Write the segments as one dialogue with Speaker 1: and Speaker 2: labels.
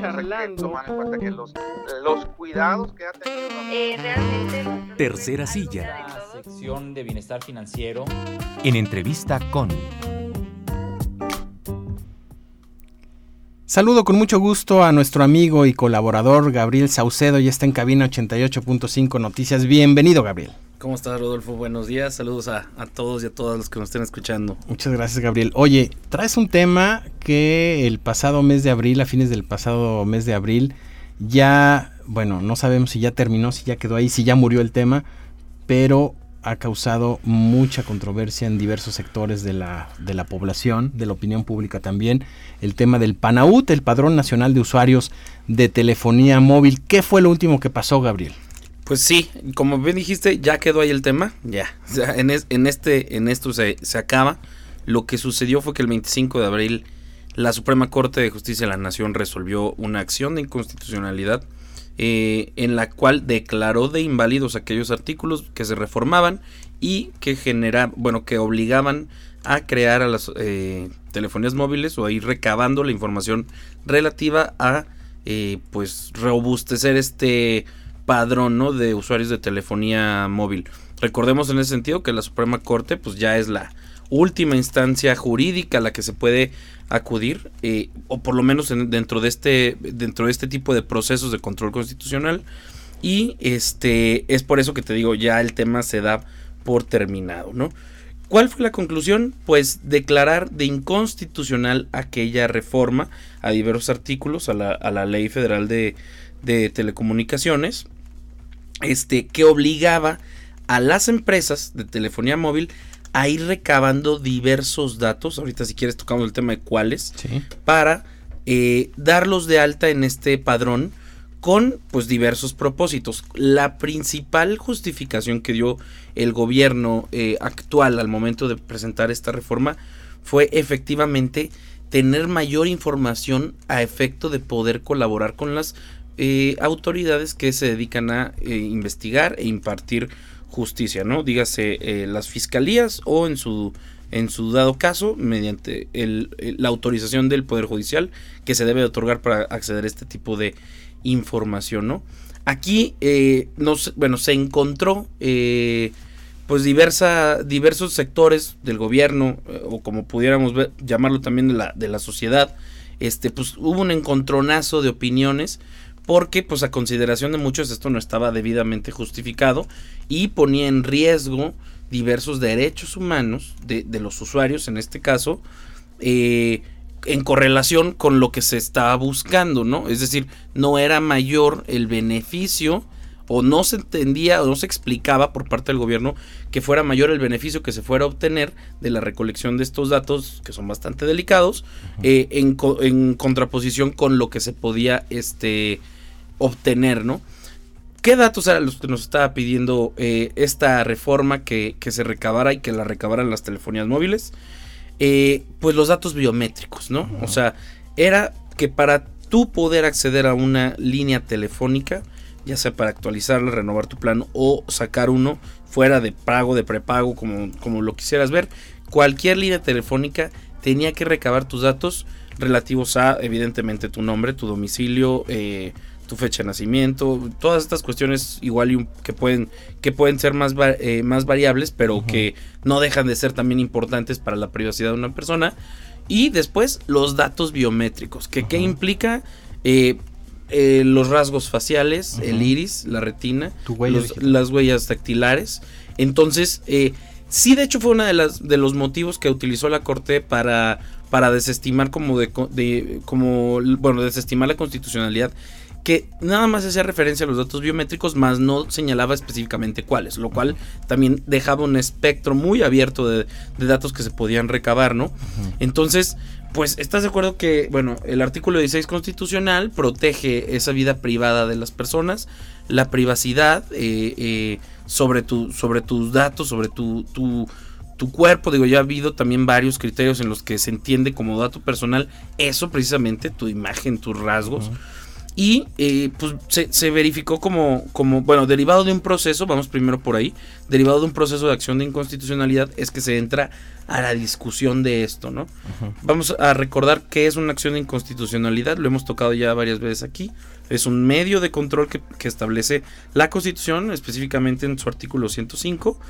Speaker 1: charlando. Tomar en cuenta que los, los cuidados que ha tenido.
Speaker 2: Eh, realmente.
Speaker 3: Tercera silla.
Speaker 4: La sección de bienestar financiero.
Speaker 3: En entrevista con.
Speaker 5: Saludo con mucho gusto a nuestro amigo y colaborador Gabriel Saucedo, y está en cabina 88.5 Noticias. Bienvenido, Gabriel.
Speaker 6: ¿Cómo estás, Rodolfo? Buenos días. Saludos a, a, todos y a todas los que nos estén escuchando.
Speaker 5: Muchas gracias, Gabriel. Oye, traes un tema que el pasado mes de abril, a fines del pasado mes de abril, ya, bueno, no sabemos si ya terminó, si ya quedó ahí, si ya murió el tema, pero ha causado mucha controversia en diversos sectores de la, de la población, de la opinión pública también, el tema del PANAUT, el Padrón Nacional de Usuarios de Telefonía Móvil. ¿Qué fue lo último que pasó, Gabriel?
Speaker 6: Pues sí, como bien dijiste, ya quedó ahí el tema, ya. O sea, en, es, en, este, en esto se, se acaba. Lo que sucedió fue que el 25 de abril la Suprema Corte de Justicia de la Nación resolvió una acción de inconstitucionalidad eh, en la cual declaró de inválidos aquellos artículos que se reformaban y que genera, bueno, que obligaban a crear a las eh, telefonías móviles o a ir recabando la información relativa a eh, pues robustecer este padrón ¿no? de usuarios de telefonía móvil. Recordemos en ese sentido que la Suprema Corte pues ya es la última instancia jurídica a la que se puede acudir eh, o por lo menos en, dentro de este dentro de este tipo de procesos de control constitucional y este es por eso que te digo ya el tema se da por terminado no ¿Cuál fue la conclusión? Pues declarar de inconstitucional aquella reforma a diversos artículos a la, a la ley federal de, de telecomunicaciones este que obligaba a las empresas de telefonía móvil a ir recabando diversos datos, ahorita si quieres tocamos el tema de cuáles,
Speaker 5: Sí.
Speaker 6: para eh, darlos de alta en este padrón con pues diversos propósitos. La principal justificación que dio el gobierno eh, actual al momento de presentar esta reforma fue efectivamente tener mayor información a efecto de poder colaborar con las eh, autoridades que se dedican a eh, investigar e impartir justicia, ¿no? Dígase eh, las fiscalías o en su en su dado caso mediante el, el- la autorización del poder judicial que se debe otorgar para acceder a este tipo de información, ¿no? Aquí eh, nos, bueno se encontró eh, pues diversa, diversos sectores del gobierno eh, o como pudiéramos llamarlo también de la, de la sociedad este pues hubo un encontronazo de opiniones porque pues a consideración de muchos esto no estaba debidamente justificado y ponía en riesgo diversos derechos humanos de, de los usuarios en este caso eh, en correlación con lo que se estaba buscando, ¿no? Es decir, no era mayor el beneficio o no se entendía o no se explicaba por parte del gobierno que fuera mayor el beneficio que se fuera a obtener de la recolección de estos datos que son bastante delicados eh, en, en contraposición con lo que se podía este obtener, ¿no? ¿Qué datos eran los que nos estaba pidiendo eh, esta reforma que, que se recabara y que la recabaran las telefonías móviles? Eh, pues los datos biométricos, ¿no? O sea, era que para tú poder acceder a una línea telefónica, ya sea para actualizarla, renovar tu plan o sacar uno fuera de pago, de prepago, como, como lo quisieras ver, cualquier línea telefónica tenía que recabar tus datos relativos a, evidentemente, tu nombre, tu domicilio, eh, tu fecha de nacimiento, todas estas cuestiones igual y un- que pueden que pueden ser más eh, más variables, pero que no dejan de ser también importantes para la privacidad de una persona. Y después los datos biométricos, que qué implica Eh, eh, los rasgos faciales, el iris, la retina,
Speaker 5: huella
Speaker 6: los- las huellas dactilares. Entonces, sí, de hecho fue uno de, las, de los motivos que utilizó la Corte para, para desestimar como de, co- de- como, bueno, desestimar la constitucionalidad que nada más hacía referencia a los datos biométricos, más no señalaba específicamente cuáles, lo cual también dejaba un espectro muy abierto de, de datos que se podían recabar, ¿no? Entonces, pues, ¿estás de acuerdo que, bueno, el artículo 16 constitucional protege esa vida privada de las personas, la privacidad eh, eh, sobre, tu, sobre tus datos, sobre tu, tu, tu cuerpo? Digo, ya ha habido también varios criterios en los que se entiende como dato personal eso precisamente, tu imagen, tus rasgos. Y eh, pues se, se verificó como, como, bueno, derivado de un proceso, vamos primero por ahí, derivado de un proceso de acción de inconstitucionalidad es que se entra a la discusión de esto, ¿no? Vamos a recordar que es una acción de inconstitucionalidad, lo hemos tocado ya varias veces aquí, es un medio de control que, que establece la Constitución, específicamente en su artículo 105,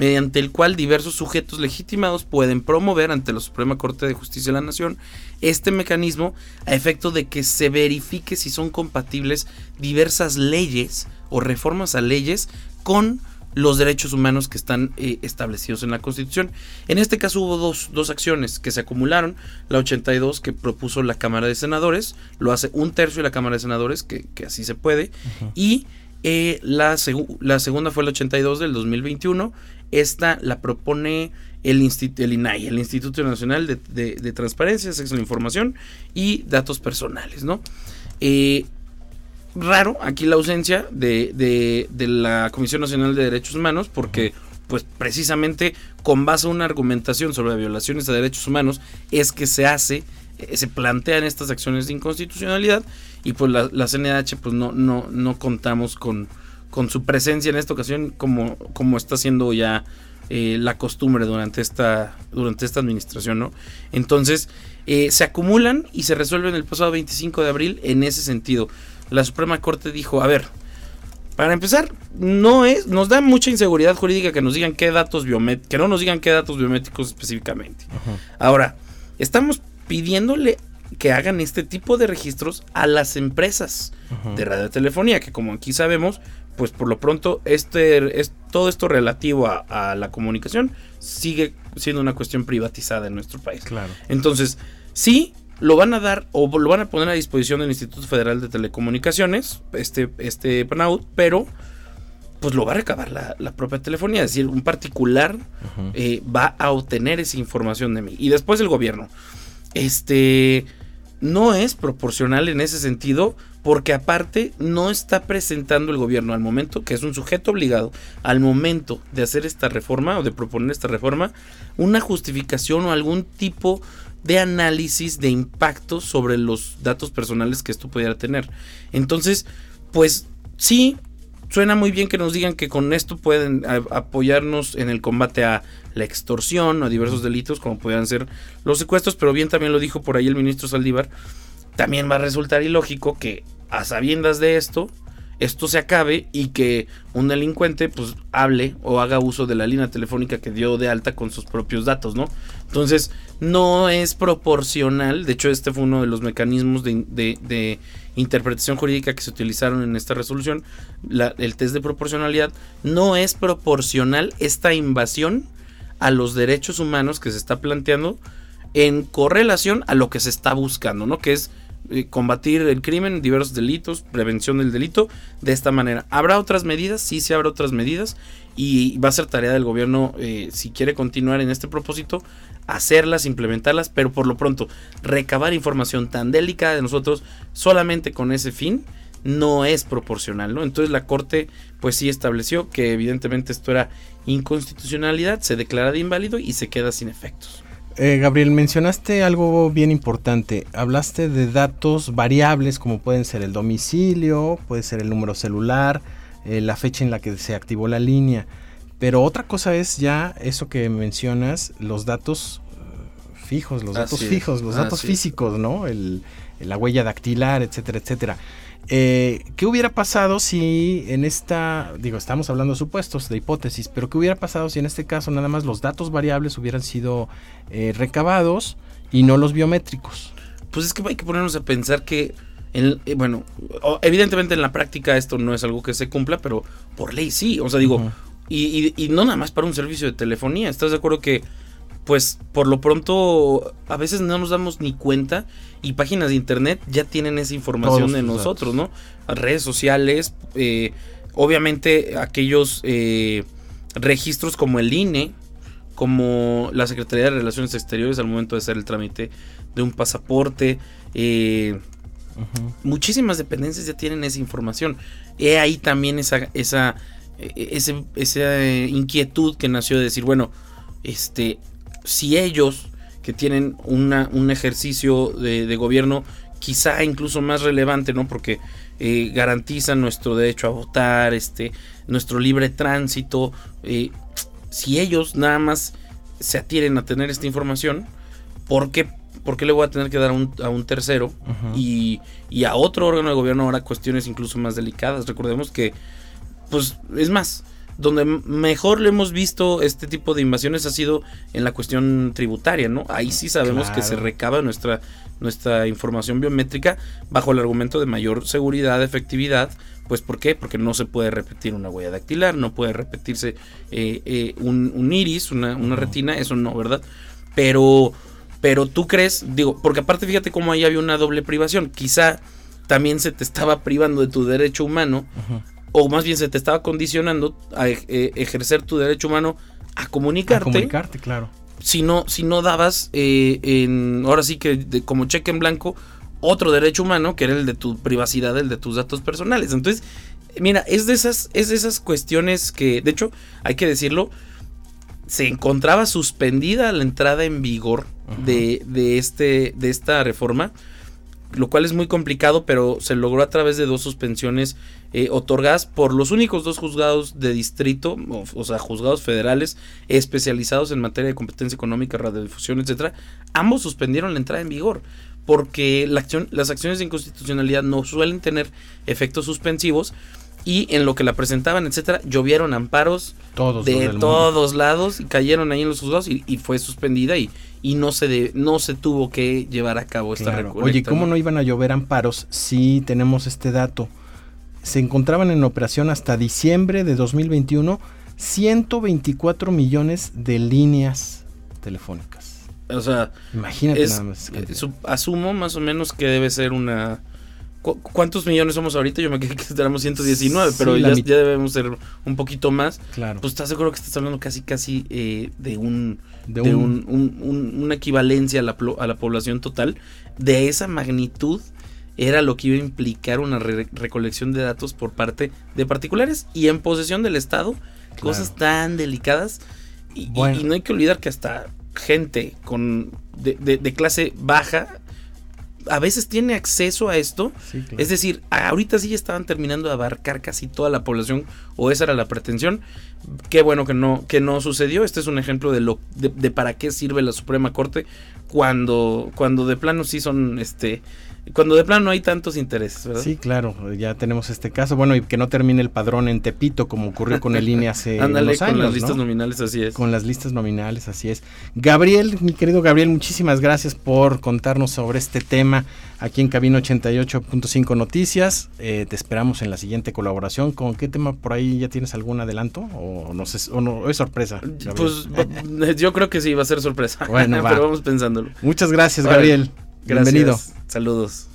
Speaker 6: mediante el cual diversos sujetos legitimados pueden promover ante la Suprema Corte de Justicia de la Nación este mecanismo a efecto de que se verifique si son compatibles diversas leyes o reformas a leyes con los derechos humanos que están eh, establecidos en la Constitución. En este caso hubo dos, dos, acciones que se acumularon. La 82 que propuso la Cámara de Senadores, lo hace un tercio de la Cámara de Senadores, que, que así se puede. Uh -huh. Y eh, la, seg la, segunda fue la 82 del 2021. Esta la propone el, el INAI, el Instituto Nacional de, de, de Transparencia, a la Información y Datos Personales, ¿no? Eh, raro aquí la ausencia de, de, de, la Comisión Nacional de Derechos Humanos porque pues precisamente con base a una argumentación sobre violaciones de derechos humanos es que se hace, eh, se plantean estas acciones de inconstitucionalidad y pues la, la CNH pues no, no, no contamos con, con su presencia en esta ocasión como, como está siendo ya eh, la costumbre durante esta, durante esta administración, ¿no? Entonces, eh, se acumulan y se resuelven el pasado 25 de abril en ese sentido. La Suprema Corte dijo, a ver, para empezar, no es, nos da mucha inseguridad jurídica que nos digan qué datos biométricos, que no nos digan qué datos biométricos específicamente. Ahora, estamos pidiéndole que hagan este tipo de registros a las empresas de radiotelefonía, que como aquí sabemos, pues por lo pronto este es todo esto relativo a, a, la comunicación sigue siendo una cuestión privatizada en nuestro país.
Speaker 5: Claro.
Speaker 6: Entonces, sí lo van a dar o lo van a poner a disposición del Instituto Federal de Telecomunicaciones, este, este PNAUD, pero pues lo va a recabar la, la propia telefonía, es decir, un particular eh, va a obtener esa información de mí. Y después el gobierno. Este no es proporcional en ese sentido porque aparte no está presentando el gobierno al momento, que es un sujeto obligado, al momento de hacer esta reforma o de proponer esta reforma, una justificación o algún tipo de análisis de impacto sobre los datos personales que esto pudiera tener. Entonces, pues sí, suena muy bien que nos digan que con esto pueden apoyarnos en el combate a la extorsión o a diversos delitos como pudieran ser los secuestros, pero bien también lo dijo por ahí el ministro Saldívar, también va a resultar ilógico que a sabiendas de esto, esto se acabe y que un delincuente pues hable o haga uso de la línea telefónica que dio de alta con sus propios datos, ¿no? Entonces, no es proporcional, de hecho este fue uno de los mecanismos de interpretación jurídica que se utilizaron en esta resolución, la, el test de proporcionalidad, no es proporcional esta invasión a los derechos humanos que se está planteando en correlación a lo que se está buscando, ¿no? Que es combatir el crimen, diversos delitos, prevención del delito de esta manera. ¿Habrá otras medidas? Sí, sí habrá otras medidas y va a ser tarea del gobierno, eh, si quiere continuar en este propósito, hacerlas, implementarlas, pero por lo pronto recabar información tan delicada de nosotros solamente con ese fin no es proporcional, ¿no? Entonces la Corte pues sí estableció que evidentemente esto era inconstitucionalidad, se declara de inválido y se queda sin efectos.
Speaker 5: Eh, Gabriel, mencionaste algo bien importante. Hablaste de datos variables como pueden ser el domicilio, puede ser el número celular, eh, la fecha en la que se activó la línea. Pero otra cosa es ya eso que mencionas, los datos uh, fijos, los datos
Speaker 6: Así
Speaker 5: fijos, los
Speaker 6: Así
Speaker 5: datos físicos, ¿no? El, la huella dactilar, etcétera, etcétera. Eh, ¿Qué hubiera pasado si en esta, digo, estamos hablando de supuestos, de hipótesis, pero qué hubiera pasado si en este caso nada más los datos variables hubieran sido eh, recabados y no los biométricos?
Speaker 6: Pues es que hay que ponernos a pensar que, en, eh, bueno, evidentemente en la práctica esto no es algo que se cumpla, pero por ley sí. O sea, digo, uh -huh. y, y, y, no nada más para un servicio de telefonía. ¿Estás de acuerdo que, pues, por lo pronto, a veces no nos damos ni cuenta y páginas de internet ya tienen esa información
Speaker 5: Todos
Speaker 6: de nosotros, datos. ¿no? Redes sociales, eh, obviamente aquellos eh, registros como el INE, como la Secretaría de Relaciones Exteriores al momento de hacer el trámite de un pasaporte. Eh, uh -huh. Muchísimas dependencias ya tienen esa información. He ahí también esa, esa, ese, esa inquietud que nació de decir, bueno, este, si ellos que tienen una, un ejercicio de, de, gobierno quizá incluso más relevante, ¿no? Porque eh, garantiza nuestro derecho a votar, este, nuestro libre tránsito. eh, si ellos nada más se atienen a tener esta información, ¿por qué, por qué le voy a tener que dar a un, a un tercero y, y a otro órgano de gobierno ahora cuestiones incluso más delicadas? Recordemos que, pues, es más, donde mejor le hemos visto este tipo de invasiones ha sido en la cuestión tributaria, ¿no? Ahí sí sabemos que se recaba nuestra, nuestra información biométrica bajo el argumento de mayor seguridad, efectividad. Pues ¿por qué? Porque no se puede repetir una huella dactilar, no puede repetirse eh, eh, un, un iris, una, retina, eso no, ¿verdad? Pero, pero tú crees, digo, porque aparte fíjate cómo ahí había una doble privación. Quizá también se te estaba privando de tu derecho humano
Speaker 5: Ujú.
Speaker 6: O más bien se te estaba condicionando a ej- eh, ejercer tu derecho humano a
Speaker 5: A
Speaker 6: comunicarte,
Speaker 5: comunicarte, claro.
Speaker 6: si no si no dabas eh, en ahora sí que de- como cheque en blanco otro derecho humano que era el de tu privacidad el de tus datos personales. Entonces mira es de esas es de esas cuestiones que de hecho hay que decirlo se encontraba suspendida la entrada en vigor de, de este de esta reforma lo cual es muy complicado, pero se logró a través de dos suspensiones eh, otorgadas por los únicos dos juzgados de distrito, o, o sea, juzgados federales especializados en materia de competencia económica, radiodifusión, etcétera. Ambos suspendieron la entrada en vigor, porque la acción, las acciones de inconstitucionalidad no suelen tener efectos suspensivos y en lo que la presentaban, etcétera, llovieron amparos
Speaker 5: Todos
Speaker 6: de
Speaker 5: mundo.
Speaker 6: todos lados y cayeron ahí en los juzgados y, y fue suspendida y, y no se de- no se tuvo que llevar a cabo esta
Speaker 5: Claro.
Speaker 6: recolecta,
Speaker 5: Oye, ¿cómo
Speaker 6: ¿no?
Speaker 5: no iban a llover amparos si tenemos este dato? Se encontraban en operación hasta diciembre de 2021 124 millones de líneas telefónicas.
Speaker 6: O sea,
Speaker 5: Imagínate
Speaker 6: es,
Speaker 5: nada más.
Speaker 6: eh, asumo más o menos que debe ser una... ¿cu- ¿Cuántos millones somos ahorita? Yo me quedé que éramos 119,
Speaker 5: Sí,
Speaker 6: pero ya, debemos ser un poquito más.
Speaker 5: claro.
Speaker 6: Pues estás seguro que estás hablando casi casi eh, de un
Speaker 5: de
Speaker 6: de
Speaker 5: un,
Speaker 6: un- un- un- una equivalencia a la, a la población total. De esa magnitud era lo que iba a implicar una re- recolección de datos por parte de particulares y en posesión del Estado. Cosas tan delicadas. Y, y-
Speaker 5: Bueno.
Speaker 6: y no hay que olvidar que hasta gente con de, de- de clase baja a veces tiene acceso a esto.
Speaker 5: Sí, claro.
Speaker 6: Es decir, ahorita sí ya estaban terminando de abarcar casi toda la población, o esa era la pretensión. Qué bueno que no, que no sucedió. Este es un ejemplo de lo, de, de para qué sirve la Suprema Corte cuando, cuando de plano sí son, este, cuando de plano no hay tantos intereses, ¿verdad?
Speaker 5: Sí, claro, ya tenemos este caso. Bueno, y que no termine el padrón en Tepito, como ocurrió con el INE hace
Speaker 6: Ándale,
Speaker 5: unos
Speaker 6: con
Speaker 5: años,
Speaker 6: las listas
Speaker 5: ¿no?
Speaker 6: nominales, así es.
Speaker 5: Con las listas nominales, así es. Gabriel, mi querido Gabriel, muchísimas gracias por contarnos sobre este tema aquí en Cabina 88.5 Noticias. Eh, te esperamos en la siguiente colaboración. ¿Con qué tema por ahí ya tienes algún adelanto? ¿O no, sé, o no es sorpresa? Gabriel?
Speaker 6: Pues yo creo que sí, va a ser sorpresa.
Speaker 5: Bueno, va.
Speaker 6: pero vamos
Speaker 5: Muchas gracias. Gabriel.
Speaker 6: Gracias.
Speaker 5: Bienvenido.
Speaker 6: Saludos.